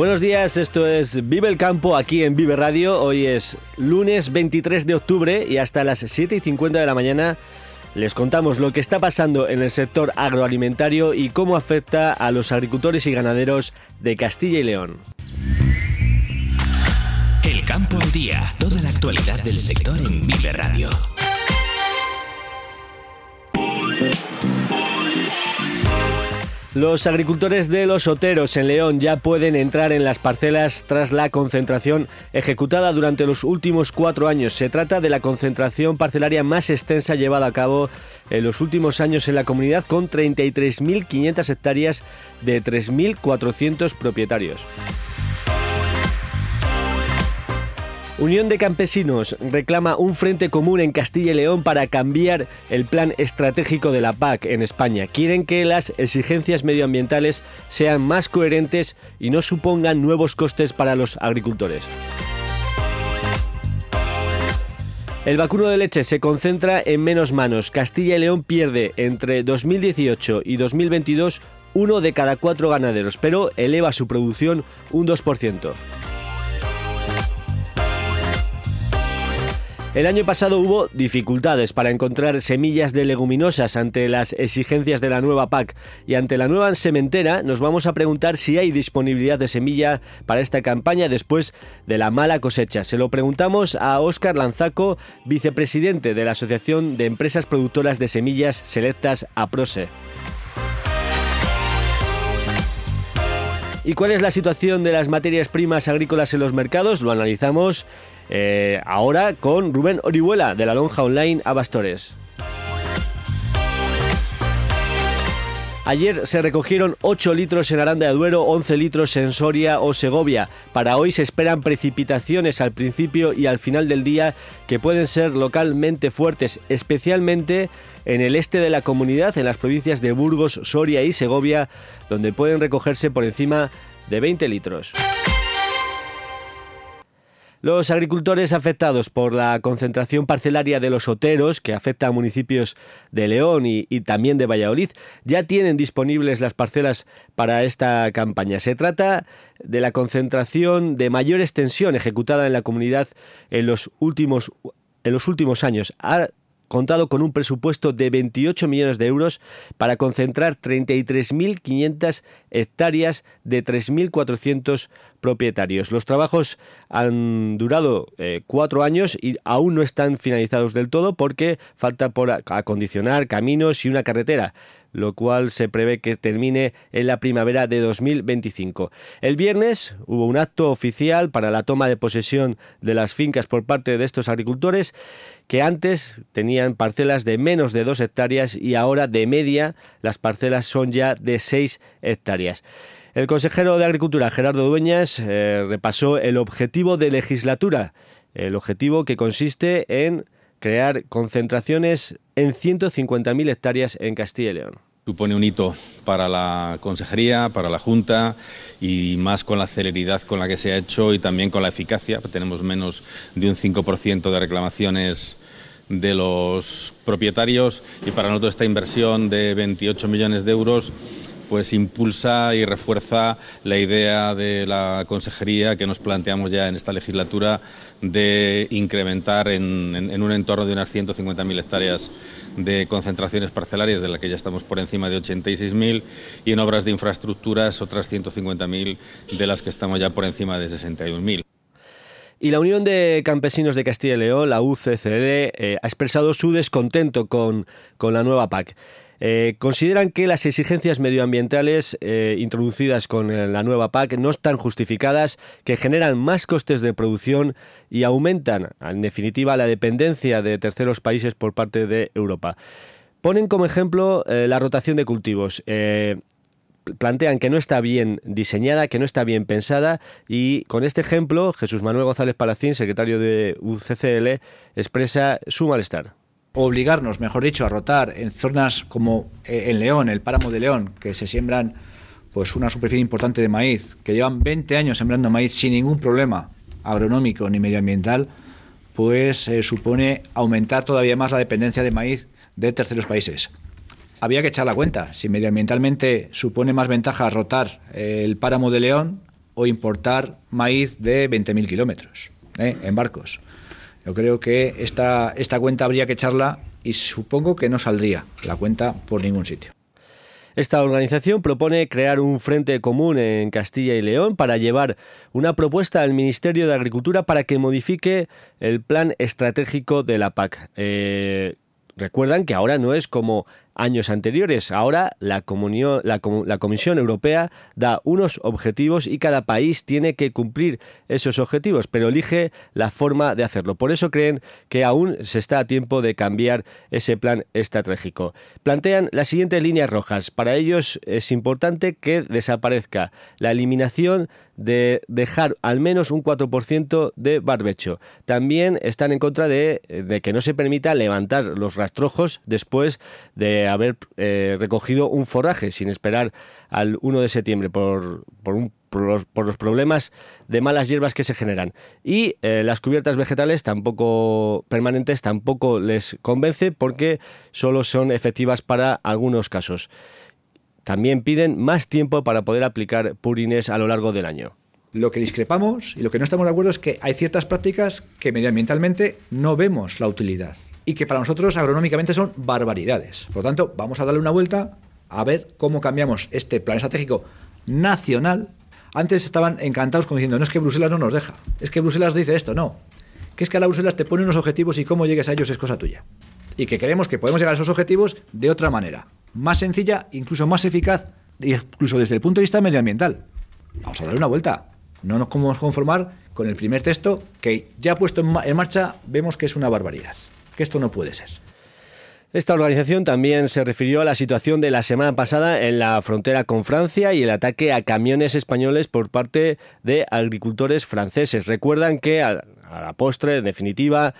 Buenos días, esto es Vive el Campo aquí en Vive Radio. Hoy es lunes 23 de octubre y hasta las 7 y 50 de la mañana les contamos lo que está pasando en el sector agroalimentario y cómo afecta a los agricultores y ganaderos de Castilla y León. El campo al día, toda la actualidad del sector en Vive Radio. Los agricultores de los Oteros en León ya pueden entrar en las parcelas tras la concentración ejecutada durante los últimos cuatro años. Se trata de la concentración parcelaria más extensa llevada a cabo en los últimos años en la comunidad con 33.500 hectáreas de 3.400 propietarios. Unión de Campesinos reclama un frente común en Castilla y León para cambiar el plan estratégico de la PAC en España. Quieren que las exigencias medioambientales sean más coherentes y no supongan nuevos costes para los agricultores. El vacuno de leche se concentra en menos manos. Castilla y León pierde entre 2018 y 2022 uno de cada cuatro ganaderos, pero eleva su producción un 2%. El año pasado hubo dificultades para encontrar semillas de leguminosas ante las exigencias de la nueva PAC y ante la nueva sementera nos vamos a preguntar si hay disponibilidad de semilla para esta campaña después de la mala cosecha. Se lo preguntamos a Óscar Lanzaco, vicepresidente de la Asociación de Empresas Productoras de Semillas Selectas APROSE. ¿Y cuál es la situación de las materias primas agrícolas en los mercados? Lo analizamos eh, ahora con Rubén Orihuela de la Lonja Online a Bastores. Ayer se recogieron 8 litros en Aranda de Duero, 11 litros en Soria o Segovia. Para hoy se esperan precipitaciones al principio y al final del día que pueden ser localmente fuertes, especialmente en el este de la comunidad, en las provincias de Burgos, Soria y Segovia, donde pueden recogerse por encima de 20 litros. Los agricultores afectados por la concentración parcelaria de los oteros, que afecta a municipios de León y, también de Valladolid, ya tienen disponibles las parcelas para esta campaña. Se trata de la concentración de mayor extensión ejecutada en la comunidad en los últimos, en los últimos años contado con un presupuesto de 28 millones de euros para concentrar 33.500 hectáreas de 3.400 propietarios. Los trabajos han durado eh, cuatro años y aún no están finalizados del todo porque falta por acondicionar caminos y una carretera lo cual se prevé que termine en la primavera de 2025. El viernes hubo un acto oficial para la toma de posesión de las fincas por parte de estos agricultores que antes tenían parcelas de menos de dos hectáreas y ahora de media las parcelas son ya de seis hectáreas. El consejero de Agricultura, Gerardo Dueñas, eh, repasó el objetivo de legislatura, el objetivo que consiste en crear concentraciones en 150.000 hectáreas en Castilla y León. Supone un hito para la Consejería, para la Junta y más con la celeridad con la que se ha hecho y también con la eficacia. Tenemos menos de un 5% de reclamaciones de los propietarios y para nosotros esta inversión de 28 millones de euros pues impulsa y refuerza la idea de la consejería que nos planteamos ya en esta legislatura de incrementar en, un entorno de unas 150.000 hectáreas de concentraciones parcelarias, de las que ya estamos por encima de 86.000, y en obras de infraestructuras otras 150.000, de las que estamos ya por encima de 61.000. Y la Unión de Campesinos de Castilla y León, la UCCL, eh, ha expresado su descontento con, con la nueva PAC. Eh, consideran que las exigencias medioambientales eh, introducidas con eh, la nueva PAC no están justificadas, que generan más costes de producción y aumentan, en definitiva, la dependencia de terceros países por parte de Europa. Ponen como ejemplo la rotación de cultivos plantean que no está bien diseñada, que no está bien pensada y con este ejemplo Jesús Manuel González Palacín, secretario de UCCL, expresa su malestar obligarnos, mejor dicho, a rotar en zonas como eh, en León, el páramo de León, que se siembran pues una superficie importante de maíz, que llevan 20 años sembrando maíz sin ningún problema agronómico ni medioambiental, pues eh, supone aumentar todavía más la dependencia de maíz de terceros países había que echar la cuenta. Si medioambientalmente supone más ventaja rotar el páramo de León o importar maíz de 20.000 kilómetros ¿eh? en barcos. Yo creo que esta, esta cuenta habría que echarla y supongo que no saldría la cuenta por ningún sitio. Esta organización propone crear un frente común en Castilla y León para llevar una propuesta al Ministerio de Agricultura para que modifique el plan estratégico de la PAC. Eh, recuerdan que ahora no es como años anteriores. Ahora la, la, Comisión Europea da unos objetivos y cada país tiene que cumplir esos objetivos, pero elige la forma de hacerlo. Por eso creen que aún se está a tiempo de cambiar ese plan estratégico. Plantean las siguientes líneas rojas. Para ellos es importante que desaparezca la eliminación de dejar al menos un 4% de barbecho. También están en contra de, que no se permita levantar los rastrojos después de haber eh, recogido un forraje sin esperar al 1 de septiembre por, por, los, problemas de malas hierbas que se generan. Y eh, las cubiertas vegetales tampoco permanentes tampoco les convence porque solo son efectivas para algunos casos. También piden más tiempo para poder aplicar purines a lo largo del año. Lo que discrepamos y lo que no estamos de acuerdo es que hay ciertas prácticas que medioambientalmente no vemos la utilidad y que para nosotros agronómicamente son barbaridades. Por lo tanto, vamos a darle una vuelta a ver cómo cambiamos este plan estratégico nacional. Antes estaban encantados como diciendo, no es que Bruselas no nos deja, es que Bruselas dice esto, no. Que es que a la Bruselas te pone unos objetivos y cómo llegues a ellos es cosa tuya. Y que creemos que podemos llegar a esos objetivos de otra manera, más sencilla, incluso más eficaz, incluso desde el punto de vista medioambiental. Vamos a darle una vuelta. No nos podemos conformar con el primer texto que ya puesto en marcha vemos que es una barbaridad esto no puede ser. Esta organización también se refirió a la situación de la semana pasada en la frontera con Francia y el ataque a camiones españoles por parte de agricultores franceses. Recuerdan que a, la postre, en definitiva,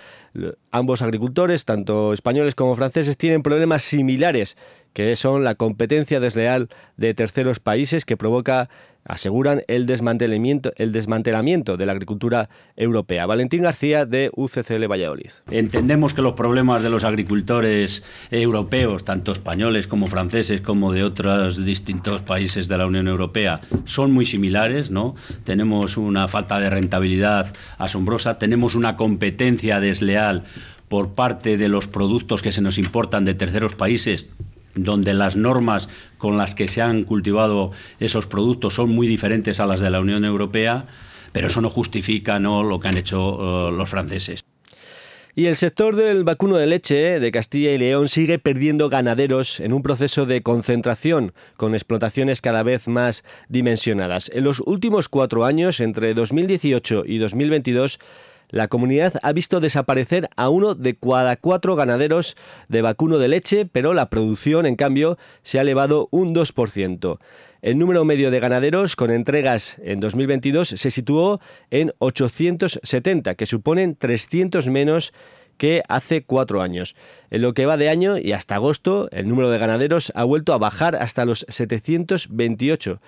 ambos agricultores, tanto españoles como franceses, tienen problemas similares, que son la competencia desleal de terceros países que provoca aseguran el desmantelamiento, el desmantelamiento de la agricultura europea. Valentín García de UCCL Valladolid. Entendemos que los problemas de los agricultores europeos, tanto españoles como franceses, como de otros distintos países de la Unión Europea, son muy similares, ¿no? Tenemos una falta de rentabilidad asombrosa, tenemos una competencia desleal por parte de los productos que se nos importan de terceros países donde las normas con las que se han cultivado esos productos son muy diferentes a las de la Unión Europea, pero eso no justifica ¿no? lo que han hecho uh, los franceses. Y el sector del vacuno de leche de Castilla y León sigue perdiendo ganaderos en un proceso de concentración, con explotaciones cada vez más dimensionadas. En los últimos cuatro años, entre 2018 y 2022, la comunidad ha visto desaparecer a uno de cada cuatro ganaderos de vacuno de leche, pero la producción, en cambio, se ha elevado un 2%. El número medio de ganaderos con entregas en 2022 se situó en 870, que suponen 300 menos que hace cuatro años. En lo que va de año y hasta agosto, el número de ganaderos ha vuelto a bajar hasta los 728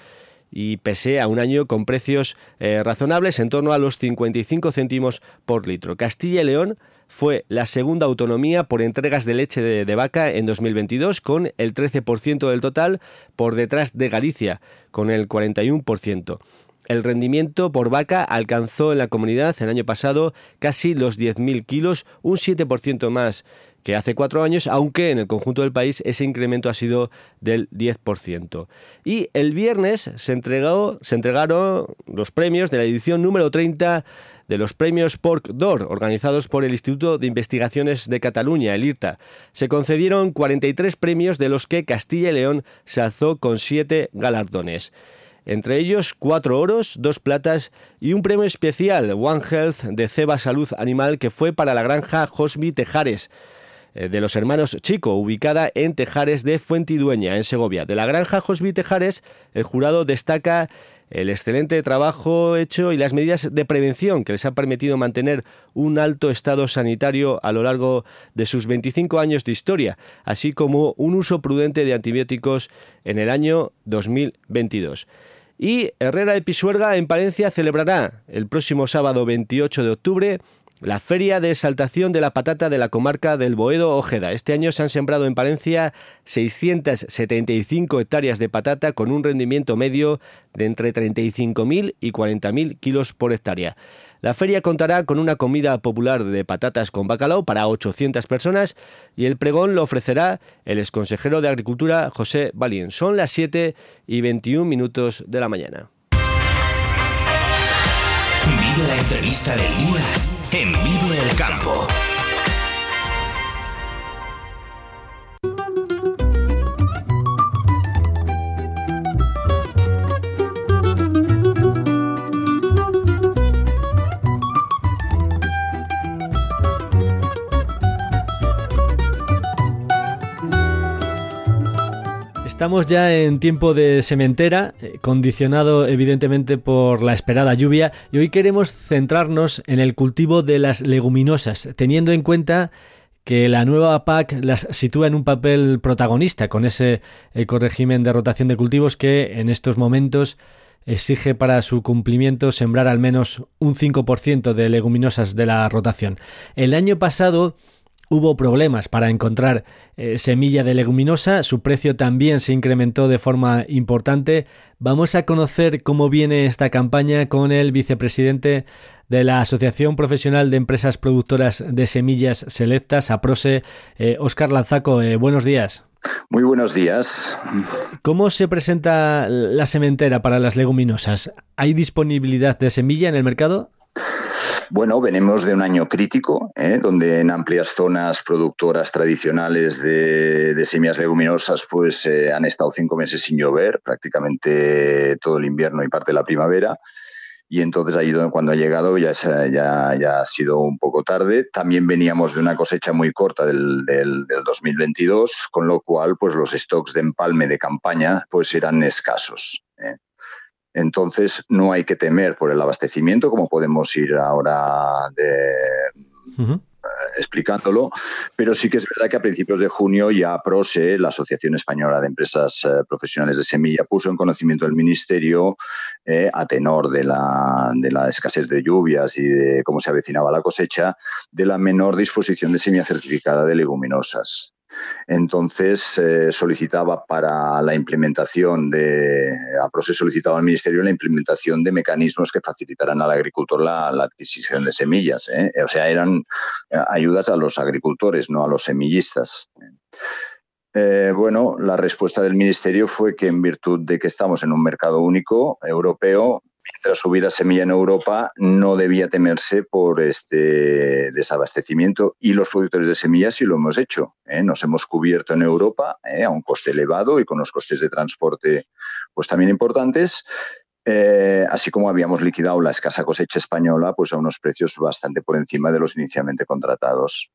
y pese a un año con precios eh, razonables en torno a los 55 céntimos por litro. Castilla y León fue la segunda autonomía por entregas de leche de, de vaca en 2022 con el 13% del total por detrás de Galicia con el 41%. El rendimiento por vaca alcanzó en la comunidad el año pasado casi los 10.000 kilos, un 7% más que hace cuatro años, aunque en el conjunto del país ese incremento ha sido del 10%. Y el viernes se, entregó, se entregaron los premios de la edición número 30 de los premios Porc d'Or, organizados por el Instituto de Investigaciones de Cataluña, el IRTA. Se concedieron 43 premios, de los que Castilla y León se alzó con siete galardones entre ellos cuatro oros, dos platas y un premio especial One Health de Ceba Salud Animal que fue para la granja Josmi Tejares de los hermanos Chico, ubicada en Tejares de Fuentidueña, en Segovia. De la granja Josmi Tejares, el jurado destaca el excelente trabajo hecho y las medidas de prevención que les ha permitido mantener un alto estado sanitario a lo largo de sus 25 años de historia, así como un uso prudente de antibióticos en el año 2022. Y Herrera de Pisuerga en Palencia celebrará el próximo sábado 28 de octubre la Feria de Exaltación de la Patata de la comarca del Boedo Ojeda. Este año se han sembrado en Palencia 675 hectáreas de patata con un rendimiento medio de entre 35.000 y 40.000 kilos por hectárea. La feria contará con una comida popular de patatas con bacalao para 800 personas y el pregón lo ofrecerá el exconsejero de Agricultura José Balín. Son las 7 y 21 minutos de la mañana. Vive la entrevista del día en Vive el Campo. Estamos ya en tiempo de sementera, eh, condicionado evidentemente por la esperada lluvia, y hoy queremos centrarnos en el cultivo de las leguminosas, teniendo en cuenta que la nueva PAC las sitúa en un papel protagonista con ese ecoregimen de rotación de cultivos que en estos momentos exige para su cumplimiento sembrar al menos un 5% de leguminosas de la rotación. El año pasado hubo problemas para encontrar eh, semilla de leguminosa, su precio también se incrementó de forma importante. Vamos a conocer cómo viene esta campaña con el vicepresidente de la Asociación Profesional de Empresas Productoras de Semillas Selectas, APROSE, Oscar eh, Lanzaco. Eh, buenos días. Muy buenos días. ¿Cómo se presenta la sementera para las leguminosas? ¿Hay disponibilidad de semilla en el mercado? Bueno, venimos de un año crítico, ¿eh? donde en amplias zonas productoras tradicionales de, semillas leguminosas pues eh, han estado cinco meses sin llover, prácticamente todo el invierno y parte de la primavera. Y entonces ahí cuando ha llegado ya, ya, ha sido un poco tarde. También veníamos de una cosecha muy corta del, del, 2022, con lo cual pues los stocks de empalme de campaña pues eran escasos. ¿eh? Entonces, no hay que temer por el abastecimiento, como podemos ir ahora eh, explicándolo, pero sí que es verdad que a principios de junio ya PROSE, la Asociación Española de Empresas eh, Profesionales de Semilla, puso en conocimiento del Ministerio, eh, a tenor de la, de la escasez de lluvias y de cómo se avecinaba la cosecha, de la menor disposición de semilla certificada de leguminosas. Entonces eh, solicitaba para la implementación de, APROSE solicitaba al Ministerio la implementación de mecanismos que facilitaran al agricultor la, adquisición de semillas. ¿eh? O sea, eran eh, ayudas a los agricultores, no a los semillistas. bueno, la respuesta del Ministerio fue que en virtud de que estamos en un mercado único europeo, mientras hubiera semilla en Europa, no debía temerse por este desabastecimiento y los productores de semillas sí lo hemos hecho. ¿eh? Nos hemos cubierto en Europa ¿eh? a un coste elevado y con los costes de transporte pues también importantes. Eh, así como habíamos liquidado la escasa cosecha española pues a unos precios bastante por encima de los inicialmente contratados.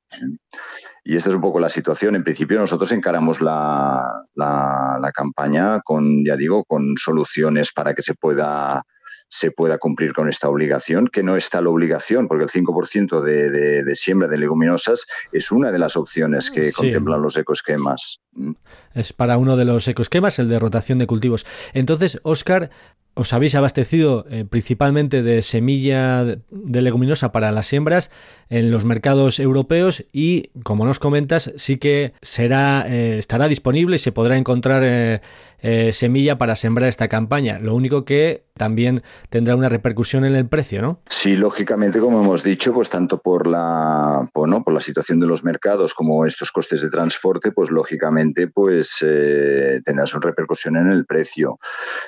Y esta es un poco la situación. En principio nosotros encaramos la, la campaña con, ya digo, con soluciones para que se pueda se pueda cumplir con esta obligación, que no está la obligación, porque el 5% de, de, de, siembra de leguminosas es una de las opciones que contemplan los ecoesquemas. Mm. Es para uno de los ecoesquemas, el de rotación de cultivos. Entonces, Oscar, os habéis abastecido eh, principalmente de semilla de leguminosa para las siembras en los mercados europeos y, como nos comentas, sí que será eh, estará disponible y se podrá encontrar eh, semilla para sembrar esta campaña. Lo único que también tendrá una repercusión en el precio, ¿no? Sí, lógicamente, como hemos dicho, pues tanto por la, por, por la situación de los mercados como estos costes de transporte, pues lógicamente pues tendrán su repercusión en el precio.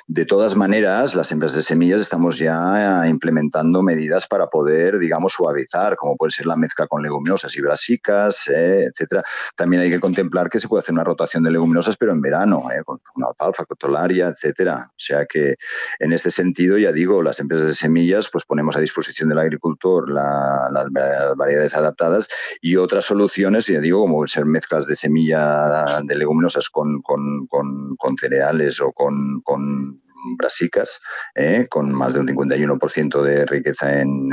De todas maneras, las empresas de semillas estamos ya implementando medidas para poder, digamos, suavizar, como puede ser la mezcla con leguminosas y brasicas, eh, etcétera. También hay que contemplar que se puede hacer una rotación de leguminosas, pero en verano, eh, con una alfalfa, cotolaria, etcétera. O sea que en este sentido, ya digo, las empresas de semillas, pues ponemos a disposición del agricultor las variedades adaptadas y otras soluciones, ya digo, como ser mezclas de semilla de leguminosas con, cereales o con, brasicas, ¿eh? con más de un 51% de riqueza en,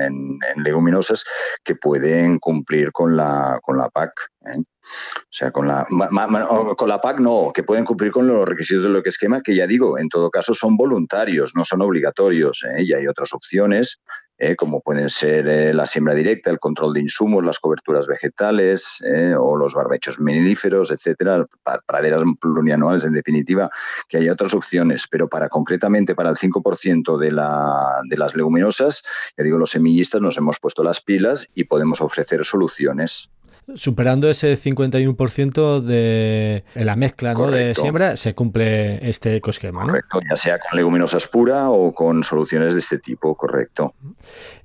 leguminosas, que pueden cumplir con la, con la PAC. ¿eh? O sea, con la, con la PAC no, que pueden cumplir con los requisitos de lo que esquema, que ya digo, en todo caso son voluntarios, no son obligatorios. ¿eh? Y hay otras opciones, ¿eh? como pueden ser eh, la siembra directa, el control de insumos, las coberturas vegetales o los barbechos miníferos, etcétera, praderas plurianuales, en definitiva, que hay otras opciones. Pero para concretamente para el 5% de, la, de las leguminosas, ya digo, los semillistas nos hemos puesto las pilas y podemos ofrecer soluciones superando ese 51% de la mezcla de siembra, se cumple este ecosquema. ¿no? Correcto, ya sea con leguminosas pura o con soluciones de este tipo, correcto.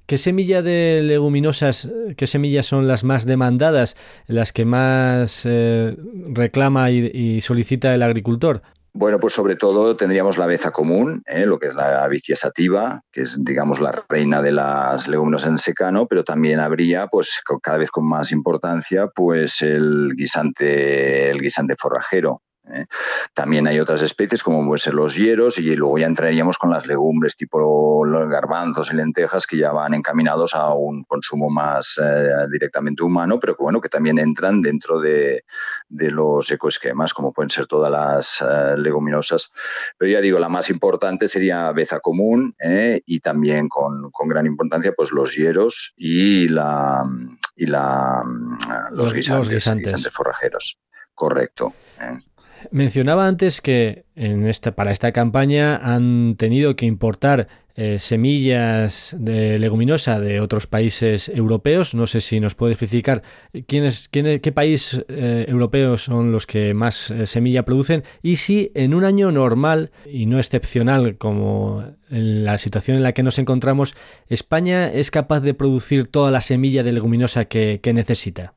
¿Qué semilla de leguminosas, qué semillas son las más demandadas, las que más eh, reclama y solicita el agricultor? Bueno, pues sobre todo tendríamos la beza común, ¿eh? lo que es la vicia sativa, que es, digamos, la reina de las leguminosas en secano, pero también habría, pues, cada vez con más importancia, pues el guisante, el guisante forrajero, ¿eh? También hay otras especies como pueden ser los hieros y luego ya entraríamos con las legumbres tipo los garbanzos y lentejas que ya van encaminados a un consumo más eh, directamente humano, pero que bueno, que también entran dentro de, los ecoesquemas como pueden ser todas las eh, leguminosas. Pero ya digo, la más importante sería beza común y también con, gran importancia pues los hieros y la y la los, guisantes, forrajeros. Correcto. Mencionaba antes que en esta, para esta campaña han tenido que importar eh, semillas de leguminosa de otros países europeos. No sé si nos puede especificar quiénes, qué país eh, europeos son los que más eh, semilla producen y si en un año normal y no excepcional como en la situación en la que nos encontramos, España es capaz de producir toda la semilla de leguminosa que necesita.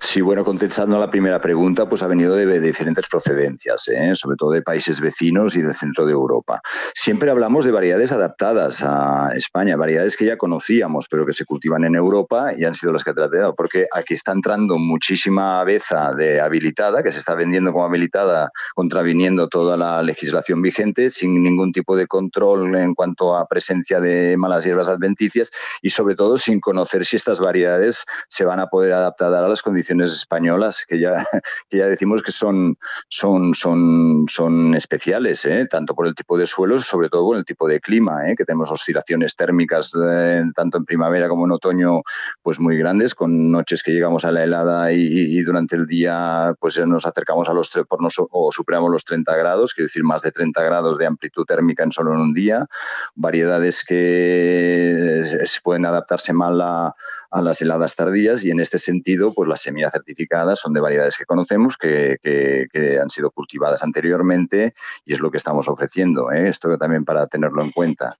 Sí, bueno, contestando a la primera pregunta, pues ha venido de, diferentes procedencias, ¿eh? sobre todo de países vecinos y del centro de Europa. Siempre hablamos de variedades adaptadas a España, variedades que ya conocíamos, pero que se cultivan en Europa y han sido las que ha tratado, porque aquí está entrando muchísima aveza de habilitada, que se está vendiendo como habilitada, contraviniendo toda la legislación vigente, sin ningún tipo de control en cuanto a presencia de malas hierbas adventicias y sobre todo sin conocer si estas variedades se van a poder adaptar a las condiciones españolas, que ya, que ya decimos que son, son, son, son especiales, ¿eh? tanto por el tipo de suelos, sobre todo por el tipo de clima, ¿eh? que tenemos oscilaciones térmicas eh, tanto en primavera como en otoño, pues muy grandes, con noches que llegamos a la helada y, durante el día pues nos acercamos a los por o superamos los 30 grados, quiero decir más de 30 grados de amplitud térmica en solo en un día, variedades que se pueden adaptarse mal a a las heladas tardías y en este sentido, pues las semillas certificadas son de variedades que conocemos, que, que, han sido cultivadas anteriormente y es lo que estamos ofreciendo. ¿eh? Esto también para tenerlo en cuenta.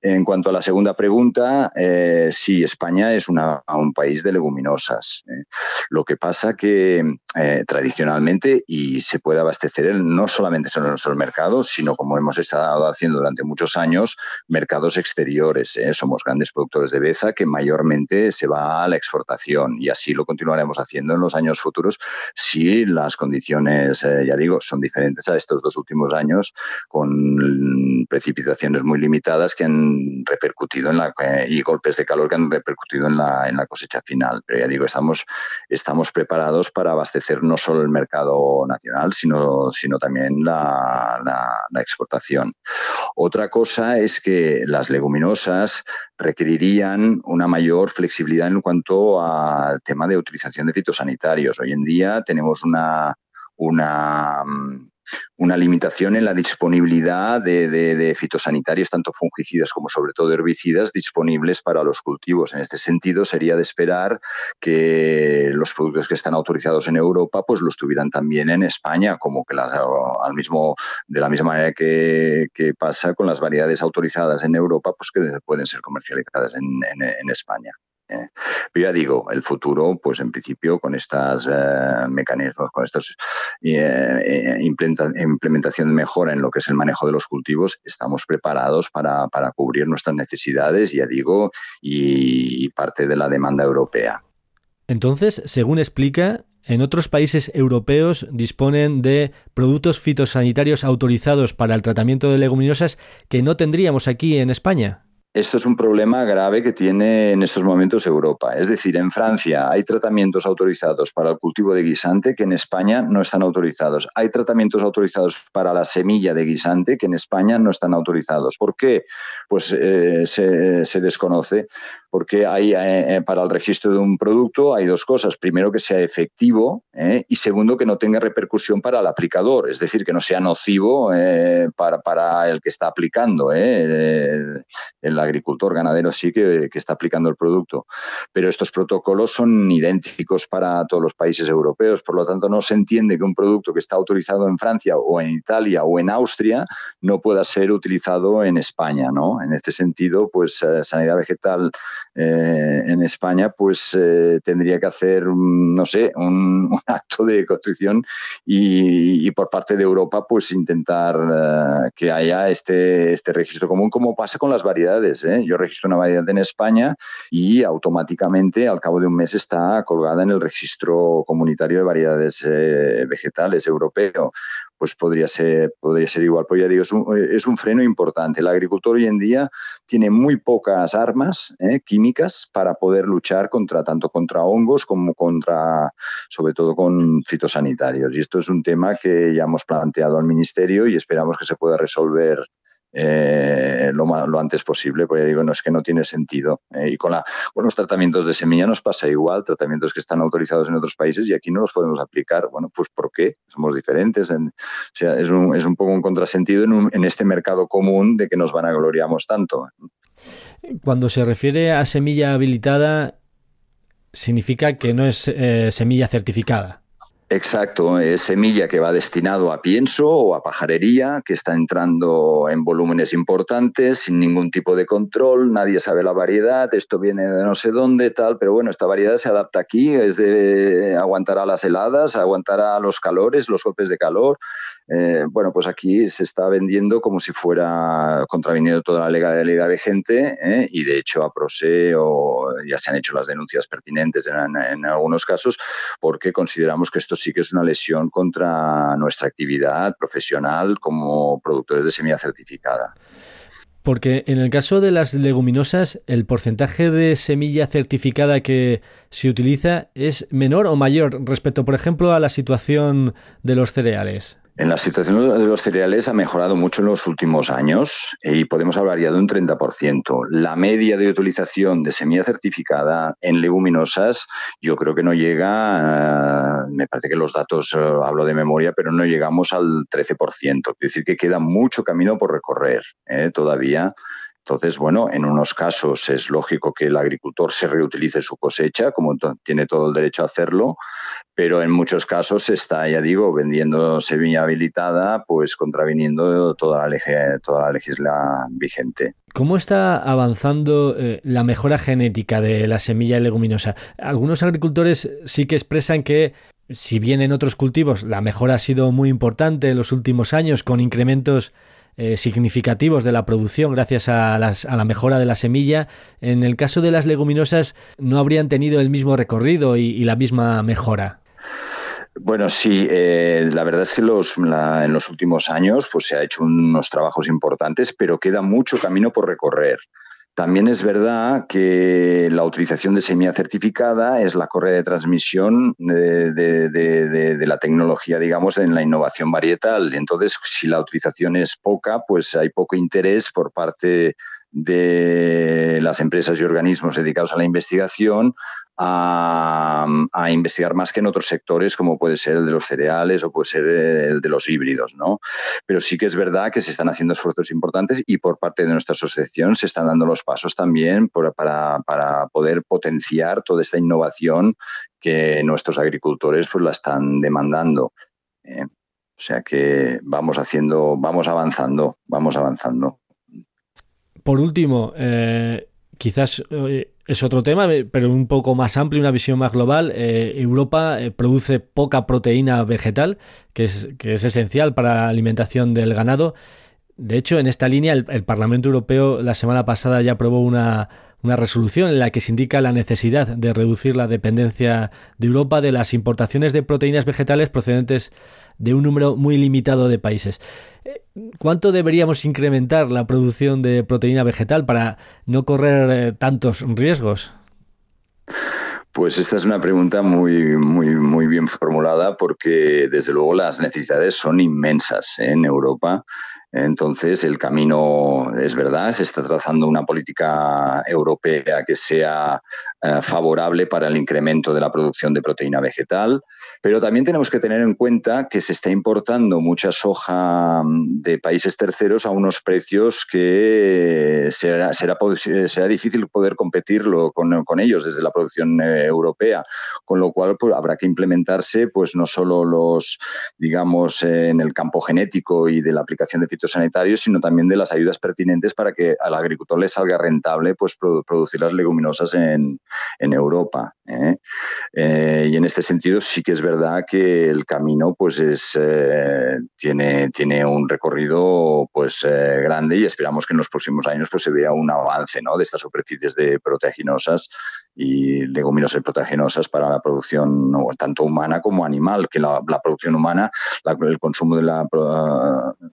En cuanto a la segunda pregunta, eh, sí, España es un país de leguminosas. ¿eh? Lo que pasa que eh, tradicionalmente y se puede abastecer no solamente en nuestros mercados, sino como hemos estado haciendo durante muchos años, mercados exteriores. Somos grandes productores de beza que mayormente se va a la exportación y así lo continuaremos haciendo en los años futuros si las condiciones, ya digo, son diferentes a estos dos últimos años con precipitaciones muy limitadas que han repercutido en la, eh, y golpes de calor que han repercutido en la, en la cosecha final. Pero ya digo, estamos, estamos preparados para abastecer no solo el mercado nacional, sino, sino también la, la, exportación. Otra cosa es que las leguminosas requerirían una mayor flexibilidad en cuanto al tema de utilización de fitosanitarios. Hoy en día tenemos una, una mm, una limitación en la disponibilidad de, fitosanitarios, tanto fungicidas como sobre todo herbicidas, disponibles para los cultivos. En este sentido, sería de esperar que los productos que están autorizados en Europa, pues los tuvieran también en España, como que al mismo, de la misma manera que, pasa con las variedades autorizadas en Europa, pues que pueden ser comercializadas en España. ¿Eh? Pero ya digo, el futuro, pues en principio con estos eh, mecanismos, con estos eh, implementación de mejora en lo que es el manejo de los cultivos, estamos preparados para, cubrir nuestras necesidades, ya digo, y parte de la demanda europea. Entonces, según explica, en otros países europeos disponen de productos fitosanitarios autorizados para el tratamiento de leguminosas que no tendríamos aquí en España. Esto es un problema grave que tiene en estos momentos Europa. Es decir, en Francia hay tratamientos autorizados para el cultivo de guisante que en España no están autorizados. Hay tratamientos autorizados para la semilla de guisante que en España no están autorizados. ¿Por qué? Pues eh, se, desconoce. Porque hay, eh, eh, para el registro de un producto hay dos cosas. Primero, que sea efectivo y segundo, que no tenga repercusión para el aplicador. Es decir, que no sea nocivo para, para, el que está aplicando. El, el agricultor ganadero sí que, está aplicando el producto. Pero estos protocolos son idénticos para todos los países europeos. Por lo tanto, no se entiende que un producto que está autorizado en Francia o en Italia o en Austria no pueda ser utilizado en España. ¿no? En este sentido, pues eh, Sanidad Vegetal eh, en España pues eh, tendría que hacer, no sé, un, acto de construcción y, por parte de Europa pues intentar que haya este, este registro común como pasa con las variedades ¿eh? Yo registro una variedad en España y automáticamente al cabo de un mes está colgada en el registro comunitario de variedades eh, vegetales europeo pues podría ser, igual. Pues ya digo, es un, freno importante. El agricultor hoy en día tiene muy pocas armas ¿eh? químicas para poder luchar contra tanto contra hongos como contra, sobre todo con fitosanitarios. Y esto es un tema que ya hemos planteado al Ministerio y esperamos que se pueda resolver eh, lo, antes posible, porque digo, no es que no tiene sentido. Eh, y con, la, con los tratamientos de semilla nos pasa igual, tratamientos que están autorizados en otros países y aquí no los podemos aplicar. Bueno, pues ¿por qué? Somos diferentes. o sea, es un, es un poco un contrasentido en, en este mercado común de que nos van a gloriamos tanto. Cuando se refiere a semilla habilitada, significa que no es eh, semilla certificada. Exacto, es semilla que va destinado a pienso o a pajarería, que está entrando en volúmenes importantes, sin ningún tipo de control, nadie sabe la variedad, esto viene de no sé dónde, tal, pero bueno, esta variedad se adapta aquí, es de aguantar a las heladas, aguantará los calores, los golpes de calor, eh, bueno, pues aquí se está vendiendo como si fuera contraviniendo toda la legalidad vigente ¿eh? y de hecho a Prose ya se han hecho las denuncias pertinentes en, algunos casos porque consideramos que esto sí que es una lesión contra nuestra actividad profesional como productores de semilla certificada. Porque en el caso de las leguminosas, el porcentaje de semilla certificada que se utiliza es menor o mayor respecto, por ejemplo, a la situación de los cereales. En la situación de los cereales ha mejorado mucho en los últimos años y podemos hablar ya de un 30%. La media de utilización de semilla certificada en leguminosas yo creo que no llega, me parece que los datos, eh, hablo de memoria, pero no llegamos al 13%. Es decir, que queda mucho camino por recorrer ¿eh? todavía entonces, bueno, en unos casos es lógico que el agricultor se reutilice su cosecha, como tiene todo el derecho a hacerlo, pero en muchos casos está, ya digo, vendiendo semilla habilitada, pues contraviniendo toda la, toda la legislación vigente. ¿Cómo está avanzando eh, la mejora genética de la semilla leguminosa? Algunos agricultores sí que expresan que si bien en otros cultivos la mejora ha sido muy importante en los últimos años con incrementos eh, significativos de la producción gracias a, la mejora de la semilla. En el caso de las leguminosas no habrían tenido el mismo recorrido y, la misma mejora. Bueno, sí, eh, la verdad es que en los últimos años pues, se ha hecho unos trabajos importantes, pero queda mucho camino por recorrer. También es verdad que la utilización de semilla certificada es la correa de transmisión de, la tecnología, digamos, en la innovación varietal. Entonces, si la utilización es poca, pues hay poco interés por parte de las empresas y organismos dedicados a la investigación a, investigar más que en otros sectores, como puede ser el de los cereales o puede ser el de los híbridos, ¿no? Pero sí que es verdad que se están haciendo esfuerzos importantes y por parte de nuestra asociación se están dando los pasos también para, para, poder potenciar toda esta innovación que nuestros agricultores pues, la están demandando. ¿eh? o sea que vamos haciendo, vamos avanzando, vamos avanzando. Por último, eh, quizás eh, es otro tema, pero un poco más amplio, una visión más global. Eh, Europa produce poca proteína vegetal, que es, que es esencial para la alimentación del ganado. De hecho, en esta línea, el, Parlamento Europeo la semana pasada ya aprobó una, una resolución en la que se indica la necesidad de reducir la dependencia de Europa de las importaciones de proteínas vegetales procedentes de un número muy limitado de países. Eh, ¿Cuánto deberíamos incrementar la producción de proteína vegetal para no correr eh, tantos riesgos? Pues esta es una pregunta muy, muy, muy bien formulada porque desde luego las necesidades son inmensas ¿eh? en Europa. Entonces, el camino es verdad, se está trazando una política europea que sea eh, favorable para el incremento de la producción de proteína vegetal, pero también tenemos que tener en cuenta que se está importando mucha soja mm, de países terceros a unos precios que será, será, será difícil poder competirlo con, con, ellos desde la producción eh, europea, con lo cual pues, habrá que implementarse pues no solo los, digamos, en el campo genético y de la aplicación de fitosanitarios, sino también de las ayudas pertinentes para que al agricultor le salga rentable pues producir las leguminosas en, en Europa. ¿eh? Eh, y en este sentido sí que es verdad que el camino pues es, eh, tiene, tiene un recorrido pues grande y esperamos que en los próximos años pues se vea un avance ¿no? de estas superficies de proteaginosas y leguminosas proteaginosas para la producción tanto humana como animal, que la, producción humana, el consumo de, la,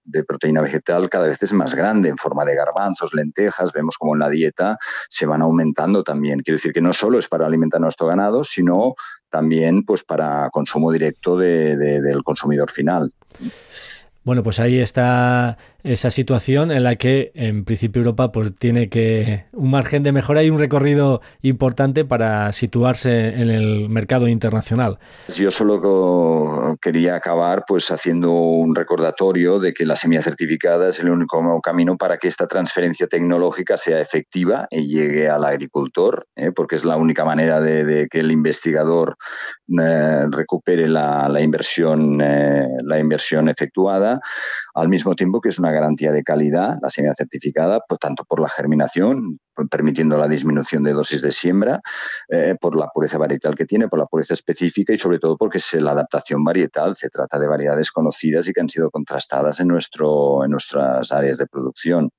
de proteína vegetal cada vez es más grande en forma de garbanzos, lentejas, vemos como en la dieta se van aumentando también. Quiero decir que no solo es para alimentar a nuestro ganado, sino también pues para consumo directo del consumidor final. Bueno, pues ahí está esa situación en la que en principio Europa pues tiene que un margen de mejora y un recorrido importante para situarse en el mercado internacional. Yo solo quería acabar pues haciendo un recordatorio de que la semilla certificada es el único camino para que esta transferencia tecnológica sea efectiva y llegue al agricultor, ¿eh? porque es la única manera de, que el investigador eh, recupere la, inversión, eh, la inversión efectuada, al mismo tiempo que es una garantía de calidad, la semilla certificada, pues, tanto por la germinación, permitiendo la disminución de dosis de siembra, eh, por la pureza varietal que tiene, por la pureza específica y sobre todo porque es la adaptación varietal. Se trata de variedades conocidas y que han sido contrastadas en, nuestro, en nuestras áreas de producción.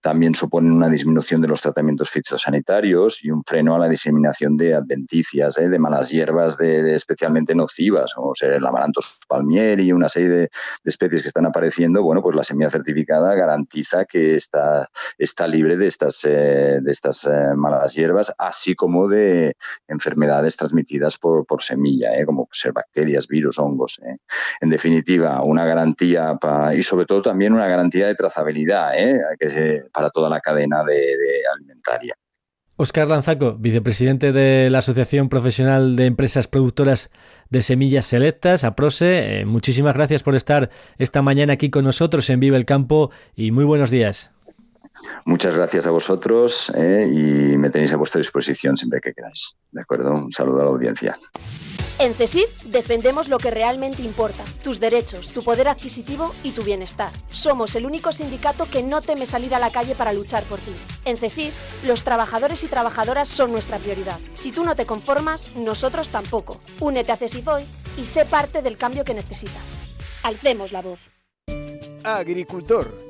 También suponen una disminución de los tratamientos fitosanitarios y un freno a la diseminación de adventicias, eh, de malas hierbas de, especialmente nocivas, como ser el amaranthus palmieri y una serie de, especies que están apareciendo. Bueno, pues la semilla certificada garantiza que está, está libre de estas eh, de estas eh, malas hierbas, así como de enfermedades transmitidas por, semilla, eh, como ser bacterias, virus, hongos. Eh. En definitiva, una garantía y sobre todo también una garantía de trazabilidad para toda la cadena de, alimentaria. Oscar Lanzaco, vicepresidente de la Asociación Profesional de Empresas Productoras de Semillas Selectas, APROSE, muchísimas gracias por estar esta mañana aquí con nosotros en Vive el Campo y muy buenos días. Muchas gracias a vosotros eh, y me tenéis a vuestra disposición siempre que queráis. ¿De acuerdo? Un saludo a la audiencia. En CESIF defendemos lo que realmente importa, tus derechos, tu poder adquisitivo y tu bienestar. Somos el único sindicato que no teme salir a la calle para luchar por ti. En CESIF, los trabajadores y trabajadoras son nuestra prioridad. Si tú no te conformas, nosotros tampoco. Únete a CESIF hoy y sé parte del cambio que necesitas. Alcemos la voz. Agricultor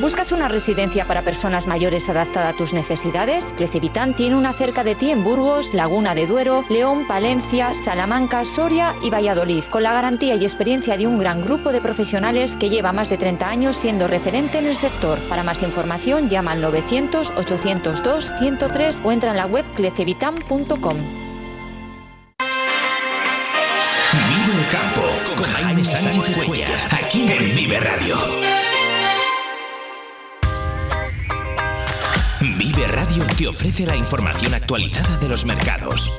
¿Buscas una residencia para personas mayores adaptada a tus necesidades? Clecevitán tiene una cerca de ti en Burgos, Laguna de Duero, León, Palencia, Salamanca, Soria y Valladolid, con la garantía y experiencia de un gran grupo de profesionales que lleva más de 30 años siendo referente en el sector. Para más información llama al 900 802 103 o entra en la web clecevitan.com. Vive el campo con Jaime Sánchez Cuellar, aquí en Vive Radio. Radio te ofrece la información actualizada de los mercados.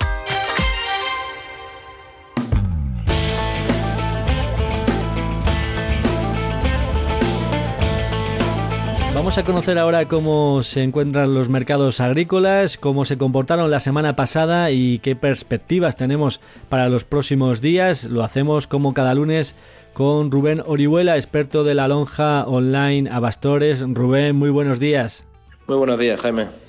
Vamos a conocer ahora cómo se encuentran los mercados agrícolas, cómo se comportaron la semana pasada y qué perspectivas tenemos para los próximos días. Lo hacemos como cada lunes con Rubén Orihuela, experto de la lonja online Abastores. Rubén, muy buenos días. Muy buenos días, Jaime.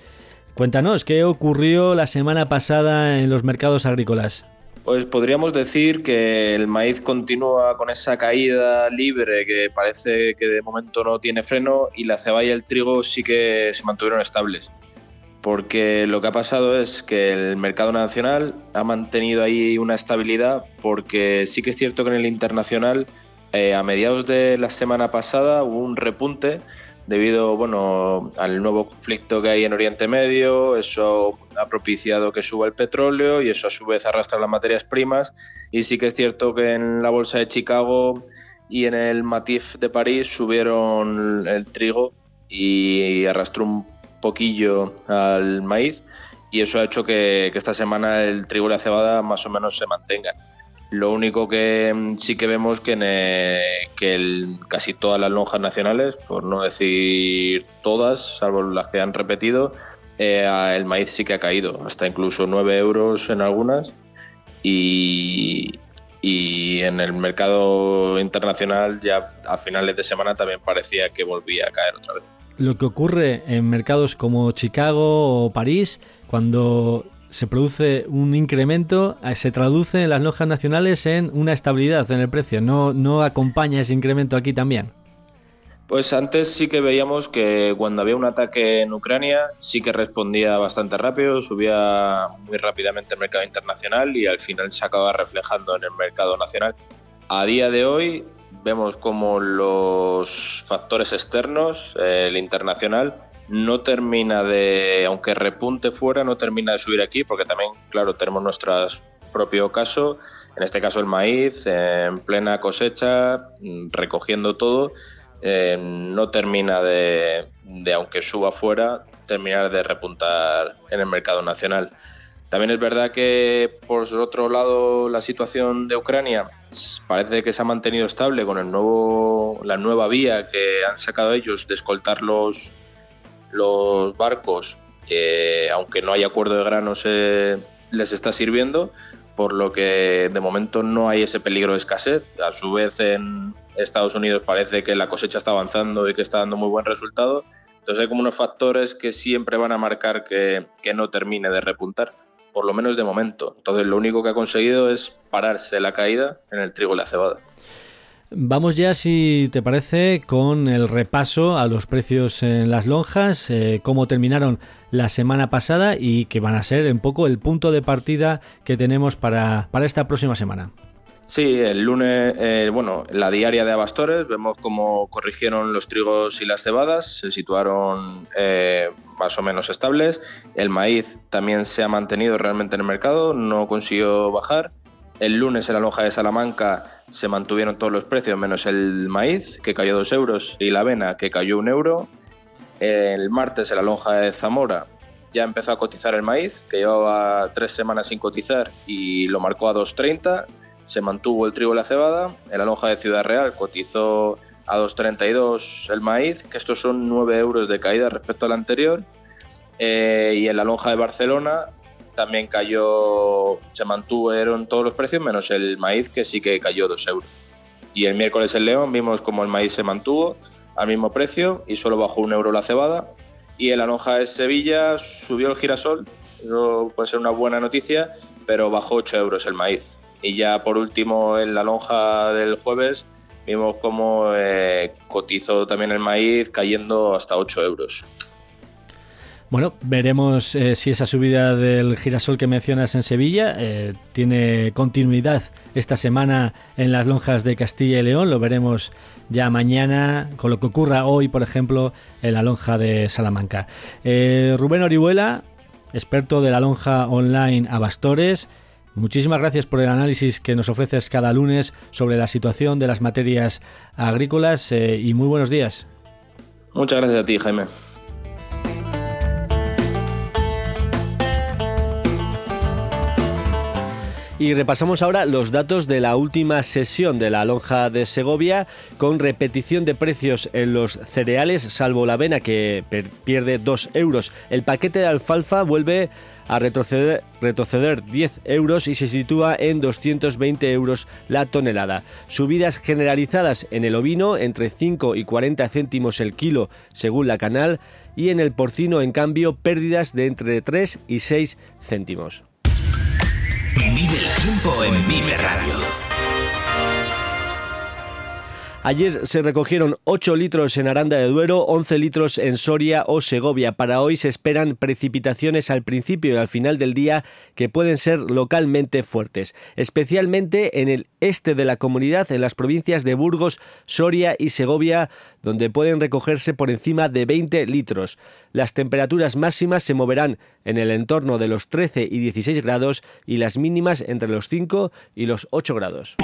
Cuéntanos, ¿qué ocurrió la semana pasada en los mercados agrícolas? Pues podríamos decir que el maíz continúa con esa caída libre que parece que de momento no tiene freno y la ceballa y el trigo sí que se mantuvieron estables. Porque lo que ha pasado es que el mercado nacional ha mantenido ahí una estabilidad porque sí que es cierto que en el internacional eh, a mediados de la semana pasada hubo un repunte debido bueno, al nuevo conflicto que hay en Oriente Medio, eso ha propiciado que suba el petróleo y eso a su vez arrastra las materias primas. Y sí que es cierto que en la bolsa de Chicago y en el Matif de París subieron el trigo y arrastró un poquillo al maíz y eso ha hecho que, esta semana el trigo y la cebada más o menos se mantengan. Lo único que mm, sí que vemos que, que casi todas las lonjas nacionales, por no decir todas, salvo las que han repetido, eh, el maíz sí que ha caído, hasta incluso 9 euros en algunas. Y, y en el mercado internacional ya a finales de semana también parecía que volvía a caer otra vez. Lo que ocurre en mercados como Chicago o París, cuando se produce un incremento, eh, se traduce en las lonjas nacionales en una estabilidad en el precio. ¿No, no acompaña ese incremento aquí también? Pues antes sí que veíamos que cuando había un ataque en Ucrania sí que respondía bastante rápido, subía muy rápidamente el mercado internacional y al final se acaba reflejando en el mercado nacional. A día de hoy vemos como los factores externos, eh, el internacional, no termina de, aunque repunte fuera, no termina de subir aquí, porque también, claro, tenemos nuestro propio caso, en este caso el maíz, en plena cosecha, recogiendo todo, eh, no termina de, de, aunque suba fuera, terminar de repuntar en el mercado nacional. También es verdad que, por otro lado, la situación de Ucrania parece que se ha mantenido estable con el nuevo, la nueva vía que han sacado ellos de escoltar los, los barcos, aunque no hay acuerdo de granos, les está sirviendo, por lo que de momento no hay ese peligro de escasez. A su vez, en Estados Unidos parece que la cosecha está avanzando y que está dando muy buen resultado. Entonces hay como unos factores que siempre van a marcar que, que no termine de repuntar, por lo menos de momento. Entonces lo único que ha conseguido es pararse la caída en el trigo y la cebada. Vamos ya, si te parece, con el repaso a los precios en las lonjas, eh, cómo terminaron la semana pasada y que van a ser un poco el punto de partida que tenemos para, para esta próxima semana. Sí, el lunes, eh, bueno, la diaria de Abastores, vemos cómo corrigieron los trigos y las cebadas, se situaron eh, más o menos estables. El maíz también se ha mantenido realmente en el mercado, no consiguió bajar. El lunes en la lonja de Salamanca se mantuvieron todos los precios, menos el maíz, que cayó 2 euros, y la avena, que cayó 1 euro. El martes en la lonja de Zamora ya empezó a cotizar el maíz, que llevaba tres semanas sin cotizar y lo marcó a 2.30. Se mantuvo el trigo y la cebada. En la lonja de Ciudad Real cotizó a 2.32 el maíz, que estos son 9 euros de caída respecto al anterior. Eh, y en la lonja de Barcelona también cayó, se mantuvieron todos los precios menos el maíz que sí que cayó 2 euros. Y el miércoles en León vimos como el maíz se mantuvo al mismo precio y solo bajó un euro la cebada. Y en la lonja de Sevilla subió el girasol, eso puede ser una buena noticia, pero bajó 8 euros el maíz. Y ya por último en la lonja del jueves vimos cómo eh, cotizó también el maíz cayendo hasta 8 euros. Bueno, veremos eh, si esa subida del girasol que mencionas en Sevilla eh, tiene continuidad esta semana en las lonjas de Castilla y León. Lo veremos ya mañana con lo que ocurra hoy, por ejemplo, en la lonja de Salamanca. Eh, Rubén Orihuela, experto de la lonja online Abastores. Muchísimas gracias por el análisis que nos ofreces cada lunes sobre la situación de las materias agrícolas y muy buenos días. Muchas gracias a ti, Jaime. Y repasamos ahora los datos de la última sesión de la lonja de Segovia con repetición de precios en los cereales, salvo la avena que pierde 2 euros. El paquete de alfalfa vuelve a retroceder, retroceder 10 euros y se sitúa en 220 euros la tonelada. Subidas generalizadas en el ovino entre 5 y 40 céntimos el kilo según la canal y en el porcino en cambio pérdidas de entre 3 y 6 céntimos. Vive el tiempo en Vive Radio. Ayer se recogieron 8 litros en Aranda de Duero, 11 litros en Soria o Segovia. Para hoy se esperan precipitaciones al principio y al final del día que pueden ser localmente fuertes, especialmente en el este de la comunidad, en las provincias de Burgos, Soria y Segovia, donde pueden recogerse por encima de 20 litros. Las temperaturas máximas se moverán en el entorno de los 13 y 16 grados y las mínimas entre los 5 y los 8 grados.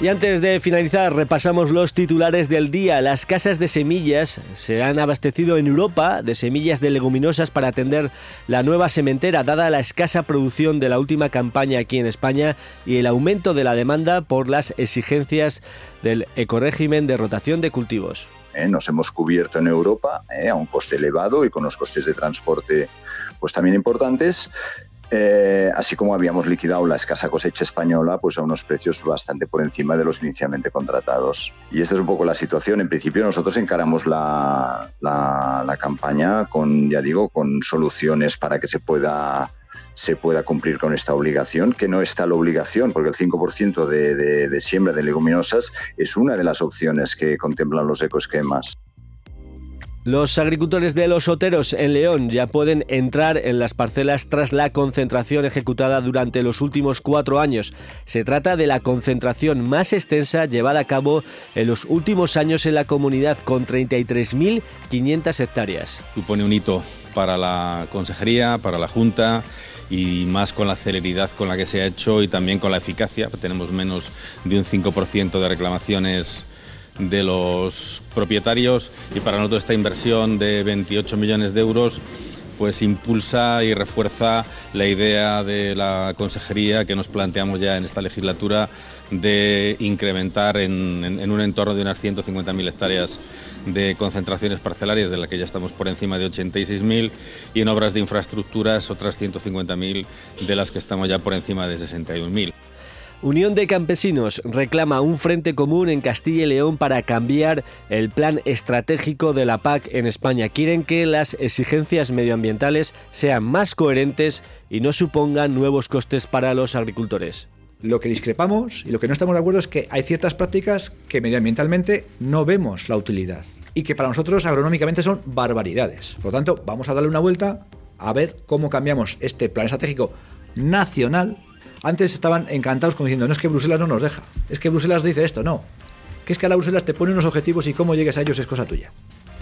Y antes de finalizar, repasamos los titulares del día. Las casas de semillas se han abastecido en Europa de semillas de leguminosas para atender la nueva sementera, dada la escasa producción de la última campaña aquí en España y el aumento de la demanda por las exigencias del ecorégimen de rotación de cultivos. Eh, nos hemos cubierto en Europa eh, a un coste elevado y con los costes de transporte pues también importantes eh, así como habíamos liquidado la escasa cosecha española pues a unos precios bastante por encima de los inicialmente contratados. Y esta es un poco la situación. En principio nosotros encaramos la, campaña con, ya digo, con soluciones para que se pueda se pueda cumplir con esta obligación, que no está la obligación, porque el 5% de, de, de siembra de leguminosas es una de las opciones que contemplan los ecoesquemas. Los agricultores de los Oteros en León ya pueden entrar en las parcelas tras la concentración ejecutada durante los últimos cuatro años. Se trata de la concentración más extensa llevada a cabo en los últimos años en la comunidad, con 33.500 hectáreas. Supone un hito para la Consejería, para la Junta y más con la celeridad con la que se ha hecho y también con la eficacia. Tenemos menos de un 5% de reclamaciones de los propietarios y para nosotros esta inversión de 28 millones de euros pues impulsa y refuerza la idea de la consejería que nos planteamos ya en esta legislatura de incrementar en, un entorno de unas 150.000 hectáreas de concentraciones parcelarias, de la que ya estamos por encima de 86.000, y en obras de infraestructuras otras 150.000, de las que estamos ya por encima de 61.000. Unión de Campesinos reclama un frente común en Castilla y León para cambiar el plan estratégico de la PAC en España. Quieren que las exigencias medioambientales sean más coherentes y no supongan nuevos costes para los agricultores. Lo que discrepamos y lo que no estamos de acuerdo es que hay ciertas prácticas que medioambientalmente no vemos la utilidad y que para nosotros agronómicamente son barbaridades. Por lo tanto, vamos a darle una vuelta a ver cómo cambiamos este plan estratégico nacional antes estaban encantados como diciendo, no es que Bruselas no nos deja, es que Bruselas dice esto, no. Que es que a la Bruselas te pone unos objetivos y cómo llegues a ellos es cosa tuya.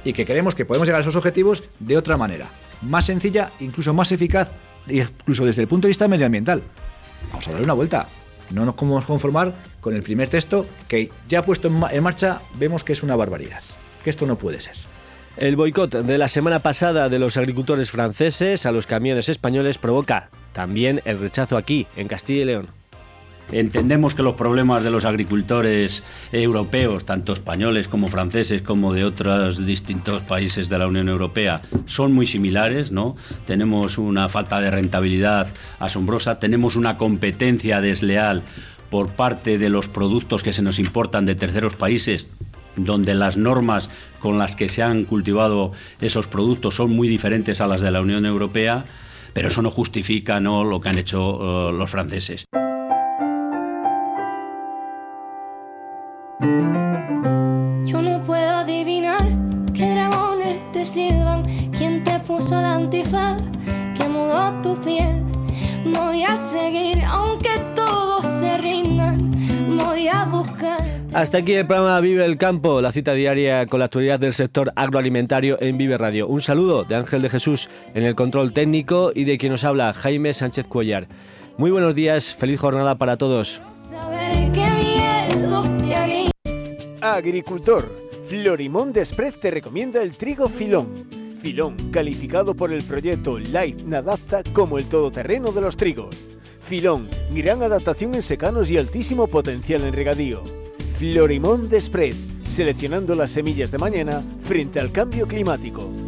Y que creemos que podemos llegar a esos objetivos de otra manera, más sencilla, incluso más eficaz, incluso desde el punto de vista medioambiental. Vamos a darle una vuelta. No nos podemos conformar con el primer texto que ya puesto en marcha vemos que es una barbaridad, que esto no puede ser. El boicot de la semana pasada de los agricultores franceses a los camiones españoles provoca también el rechazo aquí, en Castilla y León. Entendemos que los problemas de los agricultores europeos, tanto españoles como franceses, como de otros distintos países de la Unión Europea, son muy similares, ¿no? Tenemos una falta de rentabilidad asombrosa, tenemos una competencia desleal por parte de los productos que se nos importan de terceros países donde las normas con las que se han cultivado esos productos son muy diferentes a las de la Unión Europea, pero eso no justifica ¿no? lo que han hecho eh, los franceses. Hasta aquí el programa Vive el Campo, la cita diaria con la actualidad del sector agroalimentario en Vive Radio. Un saludo de Ángel de Jesús en el control técnico y de quien nos habla Jaime Sánchez Cuellar. Muy buenos días, feliz jornada para todos. Agricultor, Florimón Desprez te recomienda el trigo Filón. Filón, calificado por el proyecto Life Nadapta como el todoterreno de los trigos. Filón, gran adaptación en secanos y altísimo potencial en regadío. Florimón Desprez, seleccionando las semillas de mañana frente al cambio climático.